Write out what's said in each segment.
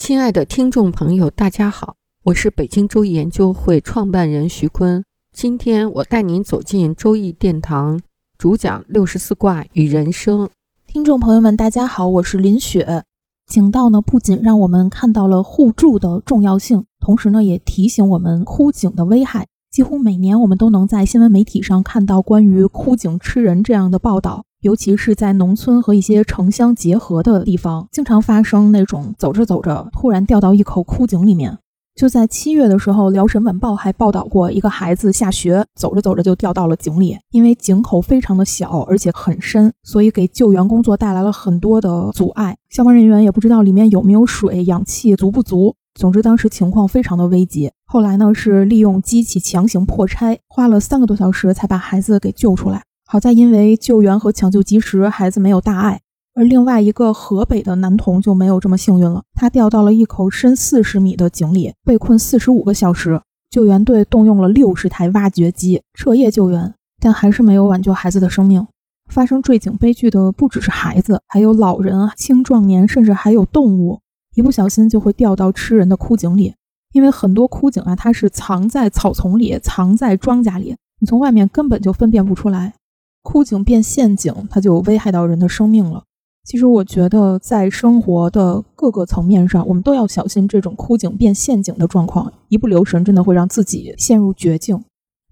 亲爱的听众朋友，大家好，我是北京周易研究会创办人徐坤。今天我带您走进周易殿堂，主讲六十四卦与人生。听众朋友们，大家好，我是林雪。井道呢，不仅让我们看到了互助的重要性，同时呢，也提醒我们枯井的危害。几乎每年，我们都能在新闻媒体上看到关于枯井吃人这样的报道。尤其是在农村和一些城乡结合的地方，经常发生那种走着走着突然掉到一口枯井里面。就在七月的时候，《辽沈晚报》还报道过一个孩子下学走着走着就掉到了井里，因为井口非常的小，而且很深，所以给救援工作带来了很多的阻碍。消防人员也不知道里面有没有水，氧气足不足。总之，当时情况非常的危急。后来呢，是利用机器强行破拆，花了三个多小时才把孩子给救出来。好在因为救援和抢救及时，孩子没有大碍。而另外一个河北的男童就没有这么幸运了，他掉到了一口深四十米的井里，被困四十五个小时。救援队动用了六十台挖掘机彻夜救援，但还是没有挽救孩子的生命。发生坠井悲剧的不只是孩子，还有老人、青壮年，甚至还有动物，一不小心就会掉到吃人的枯井里。因为很多枯井啊，它是藏在草丛里，藏在庄稼里，你从外面根本就分辨不出来。枯井变陷阱，它就危害到人的生命了。其实我觉得，在生活的各个层面上，我们都要小心这种枯井变陷阱的状况，一不留神，真的会让自己陷入绝境。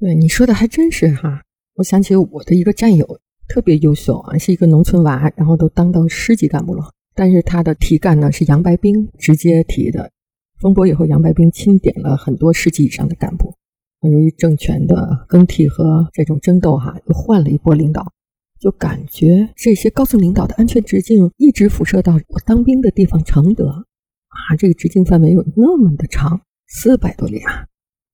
对你说的还真是哈，我想起我的一个战友，特别优秀啊，是一个农村娃，然后都当到师级干部了，但是他的提干呢是杨白冰直接提的。风波以后，杨白冰钦点了很多师级以上的干部。由于政权的更替和这种争斗，哈，又换了一波领导，就感觉这些高层领导的安全直径一直辐射到我当兵的地方承德，啊，这个直径范围有那么的长，四百多里啊！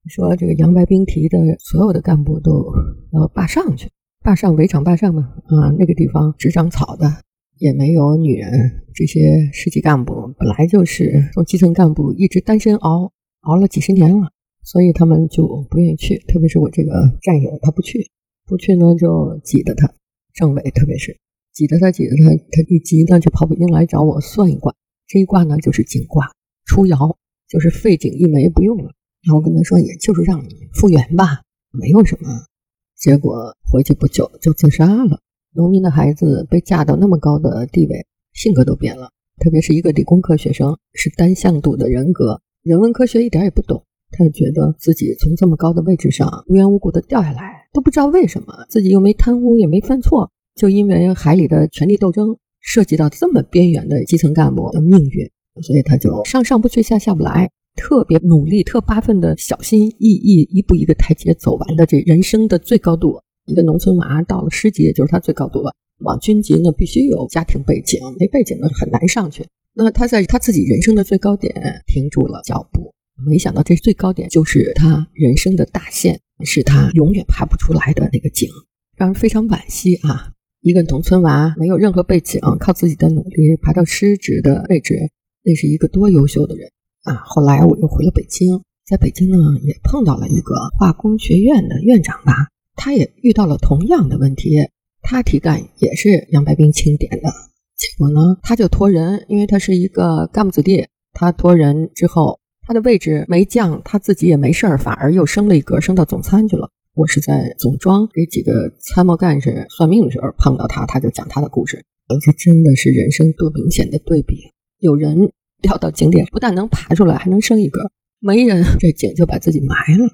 说这个杨白冰提的所有的干部都要坝上去，坝上围场坝上嘛，啊，那个地方只长草的，也没有女人，这些市级干部本来就是从基层干部一直单身熬，熬了几十年了。所以他们就不愿意去，特别是我这个战友，他不去，不去呢就挤得他，政委特别是挤得他，挤得他，他一急呢就跑北京来找我算一卦，这一卦呢就是井卦，出爻就是废井一枚不用了，然后我跟他说，也就是让你复原吧，没有什么，结果回去不久就自杀了。农民的孩子被嫁到那么高的地位，性格都变了，特别是一个理工科学生，是单向度的人格，人文科学一点也不懂。他就觉得自己从这么高的位置上无缘无故的掉下来，都不知道为什么，自己又没贪污，也没犯错，就因为海里的权力斗争涉及到这么边缘的基层干部的命运，所以他就上上不去，下下不来，特别努力、特八分的小心翼翼，一步一个台阶走完的这人生的最高度。一个农村娃到了师级，就是他最高度了。往军级呢，必须有家庭背景，没背景呢很难上去。那他在他自己人生的最高点停住了脚步。没想到这最高点就是他人生的大限，是他永远爬不出来的那个井，让人非常惋惜啊！一个农村娃没有任何背景，靠自己的努力爬到师职的位置，那是一个多优秀的人啊！后来我又回了北京，在北京呢也碰到了一个化工学院的院长吧，他也遇到了同样的问题，他提干也是杨白冰钦点的，结果呢他就托人，因为他是一个干部子弟，他托人之后。他的位置没降，他自己也没事儿，反而又升了一格，升到总参去了。我是在总庄给几个参谋干事算命的时候碰到他，他就讲他的故事。这真的是人生多明显的对比。有人掉到井底，不但能爬出来，还能升一格；没人，这井就把自己埋了。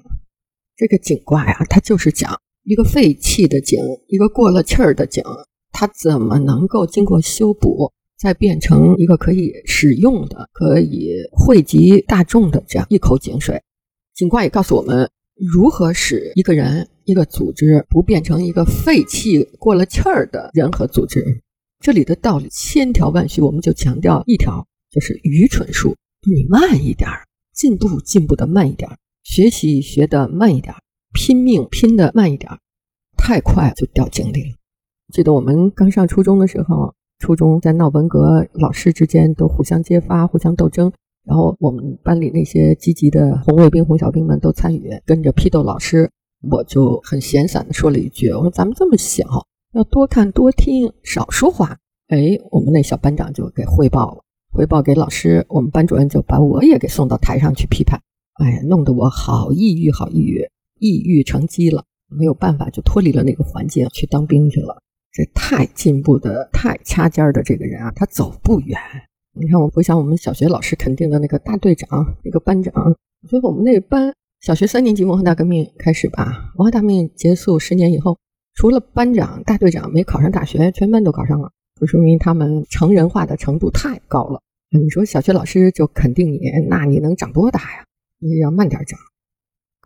这个井卦呀，它就是讲一个废弃的井，一个过了气儿的井，它怎么能够经过修补？再变成一个可以使用的、可以惠及大众的这样一口井水。井卦也告诉我们，如何使一个人、一个组织不变成一个废弃、过了气儿的人和组织。这里的道理千条万绪，我们就强调一条，就是愚蠢术。你慢一点儿，进步进步的慢一点儿，学习学的慢一点儿，拼命拼的慢一点儿，太快就掉井里了。记得我们刚上初中的时候，初中在闹文革，老师之间都互相揭发、互相斗争，然后我们班里那些积极的红卫兵、红小兵们都参与，跟着批斗老师。我就很闲散的说了一句：“我说咱们这么小，要多看多听，少说话。”哎，我们那小班长就给汇报了，汇报给老师，我们班主任就把我也给送到台上去批判。哎呀，弄得我好抑郁，好抑郁，抑郁成疾了，没有办法，就脱离了那个环境，去当兵去了。这太进步的、太掐尖儿的这个人啊，他走不远。你看，我回想我们小学老师肯定的那个大队长、那个班长，我觉得我们那班。小学三年级文化大革命开始吧，文化大革命结束十年以后，除了班长、大队长没考上大学，全班都考上了，就说明他们成人化的程度太高了。你说小学老师就肯定你，那你能长多大呀？你要慢点长。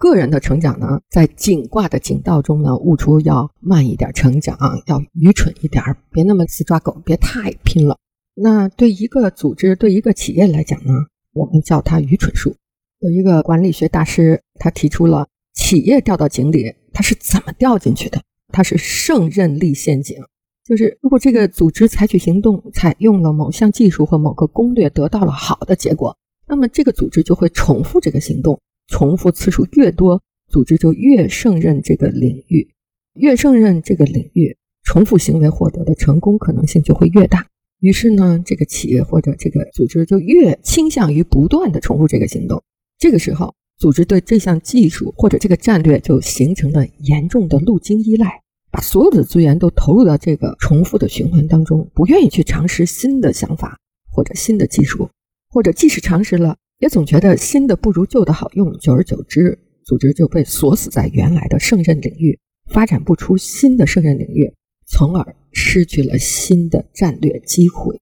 个人的成长呢，在井卦的井道中呢，悟出要慢一点成长，要愚蠢一点，别那么死抓狗，别太拼了。那对一个组织、对一个企业来讲呢，我们叫它愚蠢术。有一个管理学大师，他提出了企业掉到井里，他是怎么掉进去的？他是胜任力陷阱，就是如果这个组织采取行动，采用了某项技术或某个攻略，得到了好的结果，那么这个组织就会重复这个行动，重复次数越多，组织就越胜任这个领域，越胜任这个领域，重复行为获得的成功可能性就会越大。于是呢，这个企业或者这个组织就越倾向于不断的重复这个行动。这个时候，组织对这项技术或者这个战略就形成了严重的路径依赖，把所有的资源都投入到这个重复的循环当中，不愿意去尝试新的想法或者新的技术，或者即使尝试了，也总觉得新的不如旧的好用。久而久之，组织就被锁死在原来的胜任领域，发展不出新的胜任领域，从而失去了新的战略机会。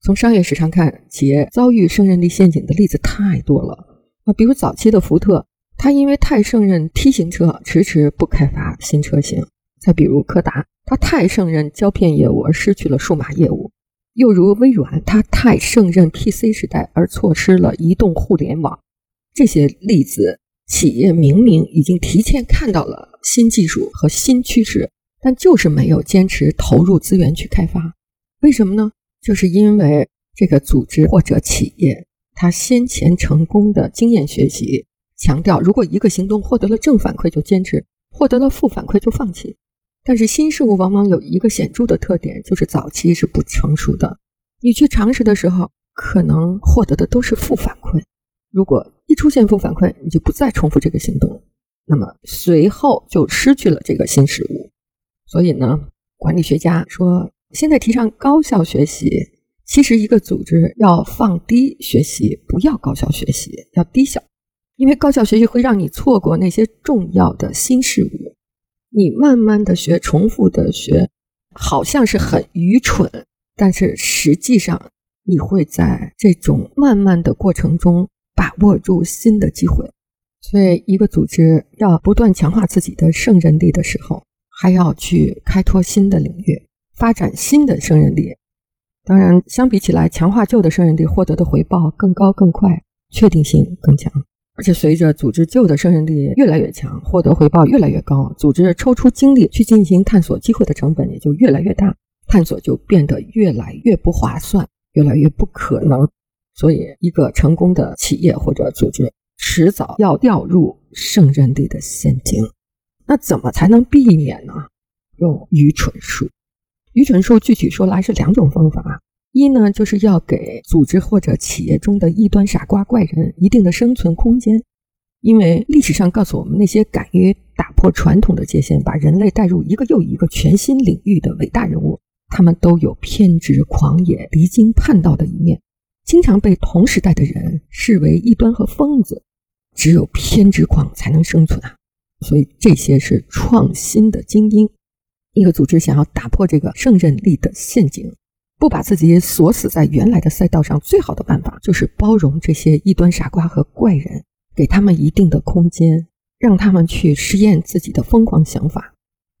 从商业史上看，企业遭遇胜任力陷阱的例子太多了。啊，比如早期的福特，它因为太胜任 T 型车，迟迟不开发新车型；再比如柯达，它太胜任胶片业务而失去了数码业务；又如微软，它太胜任 PC 时代而错失了移动互联网。这些例子，企业明明已经提前看到了新技术和新趋势，但就是没有坚持投入资源去开发。为什么呢？就是因为这个组织或者企业。他先前成功的经验学习，强调如果一个行动获得了正反馈就坚持，获得了负反馈就放弃。但是新事物往往有一个显著的特点，就是早期是不成熟的。你去尝试的时候，可能获得的都是负反馈。如果一出现负反馈，你就不再重复这个行动，那么随后就失去了这个新事物。所以呢，管理学家说，现在提倡高效学习。其实，一个组织要放低学习，不要高效学习，要低效，因为高效学习会让你错过那些重要的新事物。你慢慢的学，重复的学，好像是很愚蠢，但是实际上你会在这种慢慢的过程中把握住新的机会。所以，一个组织要不断强化自己的胜任力的时候，还要去开拓新的领域，发展新的胜任力。当然，相比起来，强化旧的胜任力获得的回报更高、更快，确定性更强。而且，随着组织旧的胜任力越来越强，获得回报越来越高，组织抽出精力去进行探索机会的成本也就越来越大，探索就变得越来越不划算，越来越不可能。所以，一个成功的企业或者组织，迟早要掉入胜任力的陷阱。那怎么才能避免呢？用愚蠢术。愚蠢术具体说来是两种方法：一呢，就是要给组织或者企业中的异端傻瓜怪人一定的生存空间，因为历史上告诉我们，那些敢于打破传统的界限，把人类带入一个又一个全新领域的伟大人物，他们都有偏执、狂野、离经叛道的一面，经常被同时代的人视为异端和疯子。只有偏执狂才能生存啊！所以这些是创新的精英。一个组织想要打破这个胜任力的陷阱，不把自己锁死在原来的赛道上，最好的办法就是包容这些异端傻瓜和怪人，给他们一定的空间，让他们去实验自己的疯狂想法。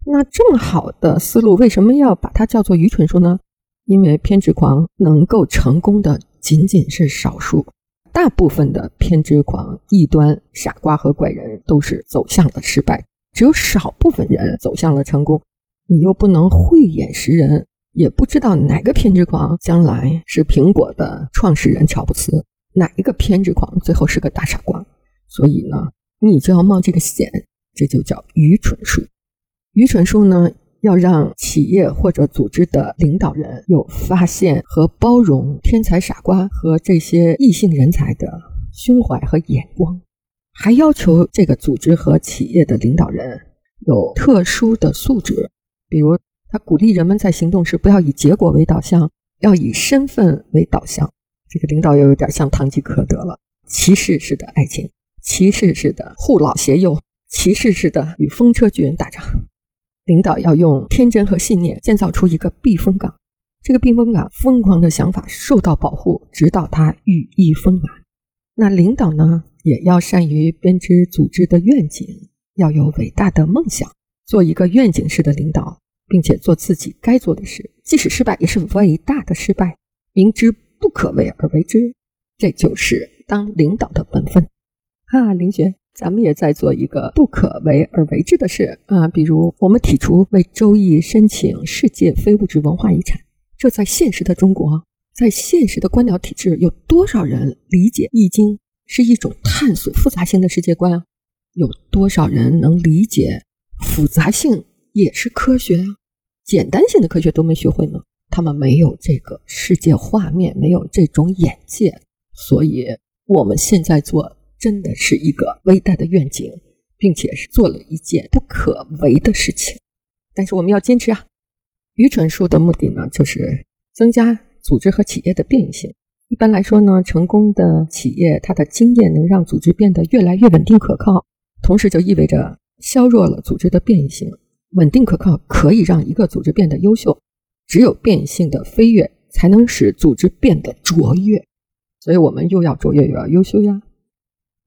那这么好的思路，为什么要把它叫做愚蠢术呢？因为偏执狂能够成功的仅仅是少数，大部分的偏执狂、异端、傻瓜和怪人都是走向了失败，只有少部分人走向了成功。你又不能慧眼识人，也不知道哪个偏执狂将来是苹果的创始人乔布斯，哪一个偏执狂最后是个大傻瓜。所以呢，你就要冒这个险，这就叫愚蠢术。愚蠢术呢？要让企业或者组织的领导人有发现和包容天才傻瓜和这些异性人才的胸怀和眼光，还要求这个组织和企业的领导人有特殊的素质，比如他鼓励人们在行动时不要以结果为导向，要以身份为导向。这个领导又有点像堂吉诃德了，骑士式的爱情，骑士式的护老携幼，骑士式的与风车巨人打仗。领导要用天真和信念建造出一个避风港，这个避风港疯狂的想法受到保护，直到它羽翼丰满。那领导呢，也要善于编织组织的愿景，要有伟大的梦想，做一个愿景式的领导，并且做自己该做的事，即使失败也是伟大的失败，明知不可为而为之，这就是当领导的本分。哈，林雪。咱们也在做一个不可为而为之的事啊，比如我们提出为《周易》申请世界非物质文化遗产。这在现实的中国，在现实的官僚体制，有多少人理解《易经》是一种探索复杂性的世界观啊？有多少人能理解复杂性也是科学啊？简单性的科学都没学会呢？他们没有这个世界画面，没有这种眼界，所以我们现在做。真的是一个伟大的愿景，并且是做了一件不可为的事情。但是我们要坚持啊！愚蠢术的目的呢，就是增加组织和企业的变异性。一般来说呢，成功的企业它的经验能让组织变得越来越稳定可靠，同时就意味着削弱了组织的变异性。稳定可靠可以让一个组织变得优秀，只有变性的飞跃才能使组织变得卓越。所以我们又要卓越又要优秀呀！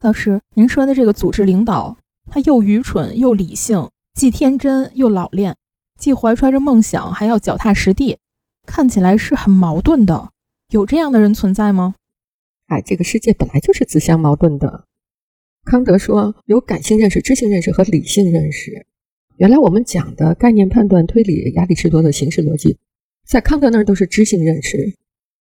老师，您说的这个组织领导，他又愚蠢又理性，既天真又老练，既怀揣着梦想，还要脚踏实地，看起来是很矛盾的。有这样的人存在吗？哎，这个世界本来就是自相矛盾的。康德说有感性认识、知性认识和理性认识。原来我们讲的概念判断、推理、亚里士多的形式逻辑，在康德那儿都是知性认识，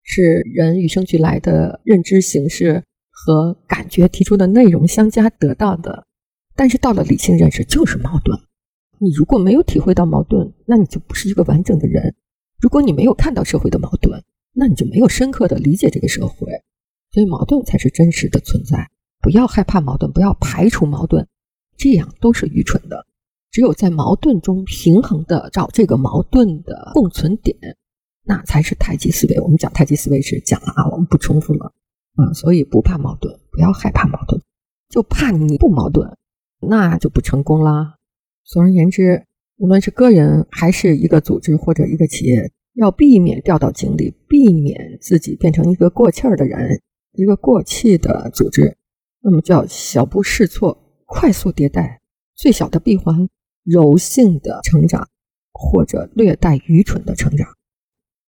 是人与生俱来的认知形式。和感觉提出的内容相加得到的，但是到了理性认识就是矛盾。你如果没有体会到矛盾，那你就不是一个完整的人。如果你没有看到社会的矛盾，那你就没有深刻的理解这个社会。所以矛盾才是真实的存在。不要害怕矛盾，不要排除矛盾，这样都是愚蠢的。只有在矛盾中平衡的找这个矛盾的共存点，那才是太极思维。我们讲太极思维时讲了啊，我们不重复了。啊，所以不怕矛盾，不要害怕矛盾，就怕你不矛盾，那就不成功啦。总而言之，无论是个人还是一个组织或者一个企业，要避免掉到井里，避免自己变成一个过气儿的人，一个过气的组织，那么就要小步试错，快速迭代，最小的闭环，柔性的成长，或者略带愚蠢的成长。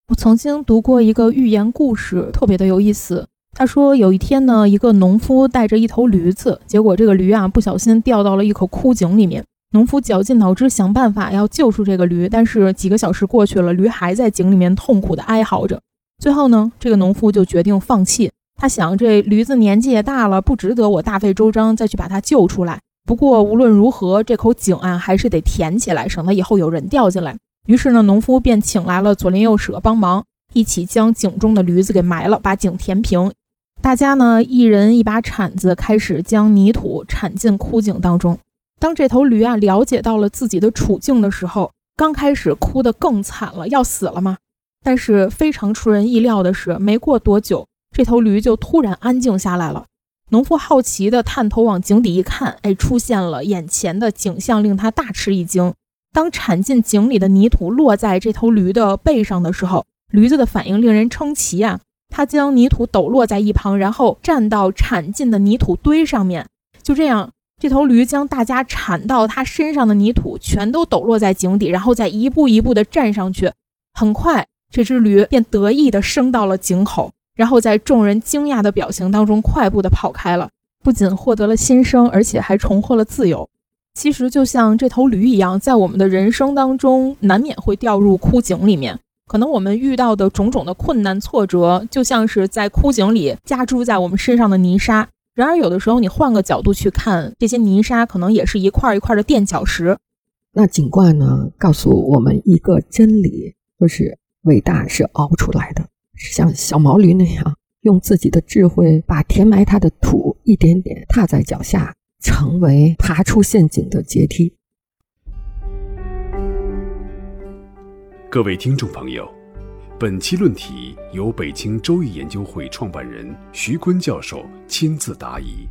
我曾经读过一个寓言故事，特别的有意思。他说，有一天呢，一个农夫带着一头驴子，结果这个驴啊不小心掉到了一口枯井里面。农夫绞尽脑汁想办法要救出这个驴，但是几个小时过去了，驴还在井里面痛苦的哀嚎着。最后呢，这个农夫就决定放弃。他想，这驴子年纪也大了，不值得我大费周章再去把它救出来。不过无论如何，这口井啊还是得填起来，省得以后有人掉进来。于是呢，农夫便请来了左邻右舍帮忙，一起将井中的驴子给埋了，把井填平。大家呢，一人一把铲子，开始将泥土铲进枯井当中。当这头驴啊了解到了自己的处境的时候，刚开始哭得更惨了，要死了吗？但是非常出人意料的是，没过多久，这头驴就突然安静下来了。农夫好奇地探头往井底一看，哎，出现了眼前的景象，令他大吃一惊。当铲进井里的泥土落在这头驴的背上的时候，驴子的反应令人称奇啊！它将泥土抖落在一旁，然后站到铲进的泥土堆上面。就这样，这头驴将大家铲到它身上的泥土全都抖落在井底，然后再一步一步地站上去。很快，这只驴便得意地升到了井口，然后在众人惊讶的表情当中快步地跑开了。不仅获得了新生，而且还重获了自由。其实就像这头驴一样，在我们的人生当中，难免会掉入枯井里面。可能我们遇到的种种的困难挫折，就像是在枯井里加注在我们身上的泥沙。然而，有的时候你换个角度去看，这些泥沙可能也是一块一块的垫脚石。那景观呢，告诉我们一个真理，就是伟大是熬出来的，像小毛驴那样，用自己的智慧把填埋它的土一点点踏在脚下。成为爬出陷阱的阶梯。各位听众朋友，本期论题由北京周易研究会创办人徐坤教授亲自答疑。